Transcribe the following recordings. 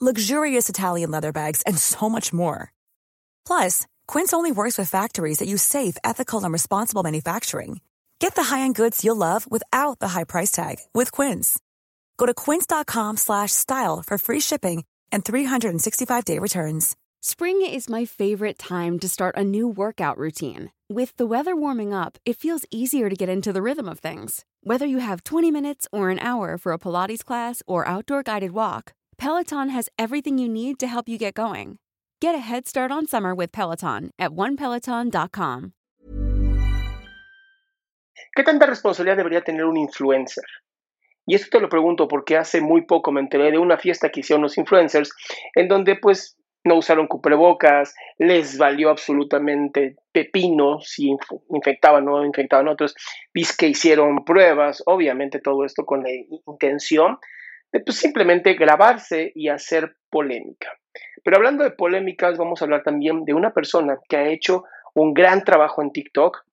luxurious Italian leather bags, and so much more. Plus, Quince only works with factories that use safe, ethical, and responsible manufacturing. Get the high-end goods you'll love without the high price tag with Quince. Go to quince.com/style for free shipping and 365-day returns. Spring is my favorite time to start a new workout routine. With the weather warming up, it feels easier to get into the rhythm of things. Whether you have 20 minutes or an hour for a Pilates class or outdoor guided walk, Peloton has everything you need to help you get going. Get a head start on summer with Peloton at onepeloton.com. ¿Qué tanta responsabilidad debería tener un influencer? Y esto te lo pregunto porque hace muy poco me enteré de una fiesta que hicieron los influencers en donde pues no usaron cubrebocas, les valió absolutamente pepino si infectaban o no infectaban otros, viste que hicieron pruebas, obviamente todo esto con la intención pues, simplemente grabarse y hacer polémica. Pero hablando de polémicas, vamos a hablar también de una persona que ha hecho un gran trabajo en TikTok.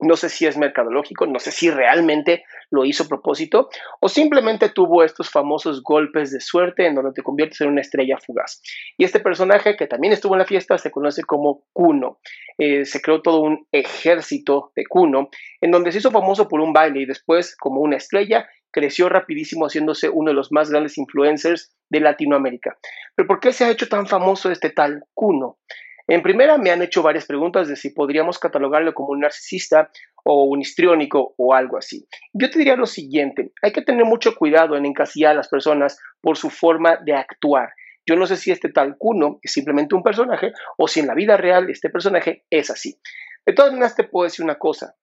No sé si es mercadológico, no sé si realmente lo hizo a propósito o simplemente tuvo estos famosos golpes de suerte en donde te conviertes en una estrella fugaz. Y este personaje que también estuvo en la fiesta se conoce como Kuno. Eh, se creó todo un ejército de Kuno en donde se hizo famoso por un baile y después como una estrella creció rapidísimo haciéndose uno de los más grandes influencers de Latinoamérica. Pero ¿por qué se ha hecho tan famoso este tal Kuno? En primera, me han hecho varias preguntas de si podríamos catalogarlo como un narcisista o un histriónico o algo así. Yo te diría lo siguiente, hay que tener mucho cuidado en encasillar a las personas por su forma de actuar. Yo no sé si este tal Kuno es simplemente un personaje o si en la vida real este personaje es así. De todas maneras, te puedo decir una cosa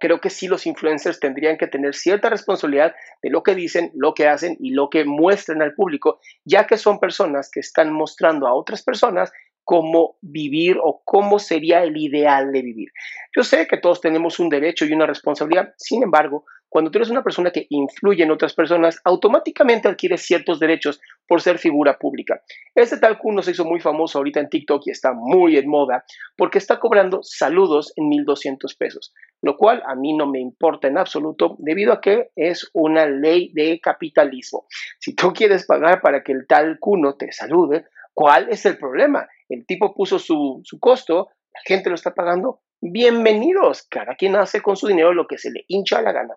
creo que sí los influencers tendrían que tener cierta responsabilidad de lo que dicen, lo que hacen y lo que muestran al público, ya que son personas que están mostrando a otras personas cómo vivir o cómo sería el ideal de vivir. Yo sé que todos tenemos un derecho y una responsabilidad, sin embargo, cuando tú eres una persona que influye en otras personas, automáticamente adquieres ciertos derechos por ser figura pública. Este tal Kuno se hizo muy famoso ahorita en TikTok y está muy en moda porque está cobrando saludos en 1.200 pesos, lo cual a mí no me importa en absoluto debido a que es una ley de capitalismo. Si tú quieres pagar para que el tal Kuno te salude, ¿cuál es el problema? El tipo puso su, su costo, la gente lo está pagando, bienvenidos. Cada quien hace con su dinero lo que se le hincha la gana.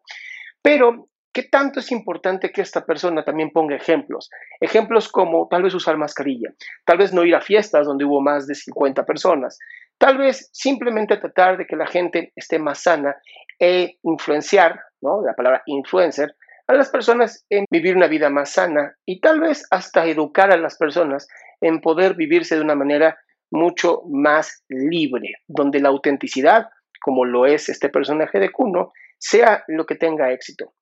Pero, ¿qué tanto es importante que esta persona también ponga ejemplos? Ejemplos como tal vez usar mascarilla, tal vez no ir a fiestas donde hubo más de 50 personas, tal vez simplemente tratar de que la gente esté más sana e influenciar. La palabra influencer, a las personas en vivir una vida más sana y tal vez hasta educar a las personas en poder vivirse de una manera mucho más libre, donde la autenticidad, como lo es este personaje de Kuno, sea lo que tenga éxito.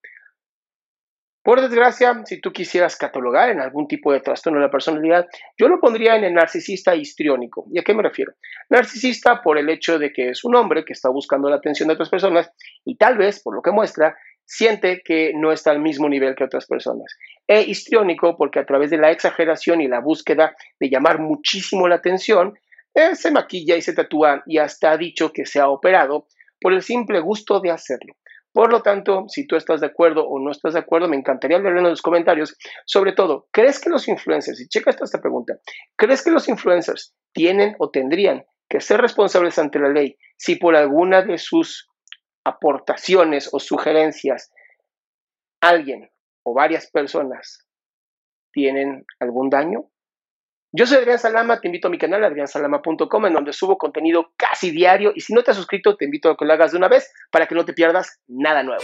Por desgracia, si tú quisieras catalogar en algún tipo de trastorno de la personalidad, yo lo pondría en el narcisista histriónico. ¿Y a qué me refiero? Narcisista por el hecho de que es un hombre que está buscando la atención de otras personas y tal vez, por lo que muestra, siente que no está al mismo nivel que otras personas. E histriónico porque a través de la exageración y la búsqueda de llamar muchísimo la atención, eh, se maquilla y se tatúa y hasta ha dicho que se ha operado por el simple gusto de hacerlo. Por lo tanto, si tú estás de acuerdo o no estás de acuerdo, me encantaría leerlo en los comentarios. Sobre todo, ¿crees que los influencers, y checa esta pregunta, ¿crees que los influencers tienen o tendrían que ser responsables ante la ley si por alguna de sus aportaciones o sugerencias alguien o varias personas tienen algún daño? Yo soy Adrián Salama, te invito a mi canal adriansalama.com en donde subo contenido casi diario y si no te has suscrito te invito a que lo hagas de una vez para que no te pierdas nada nuevo.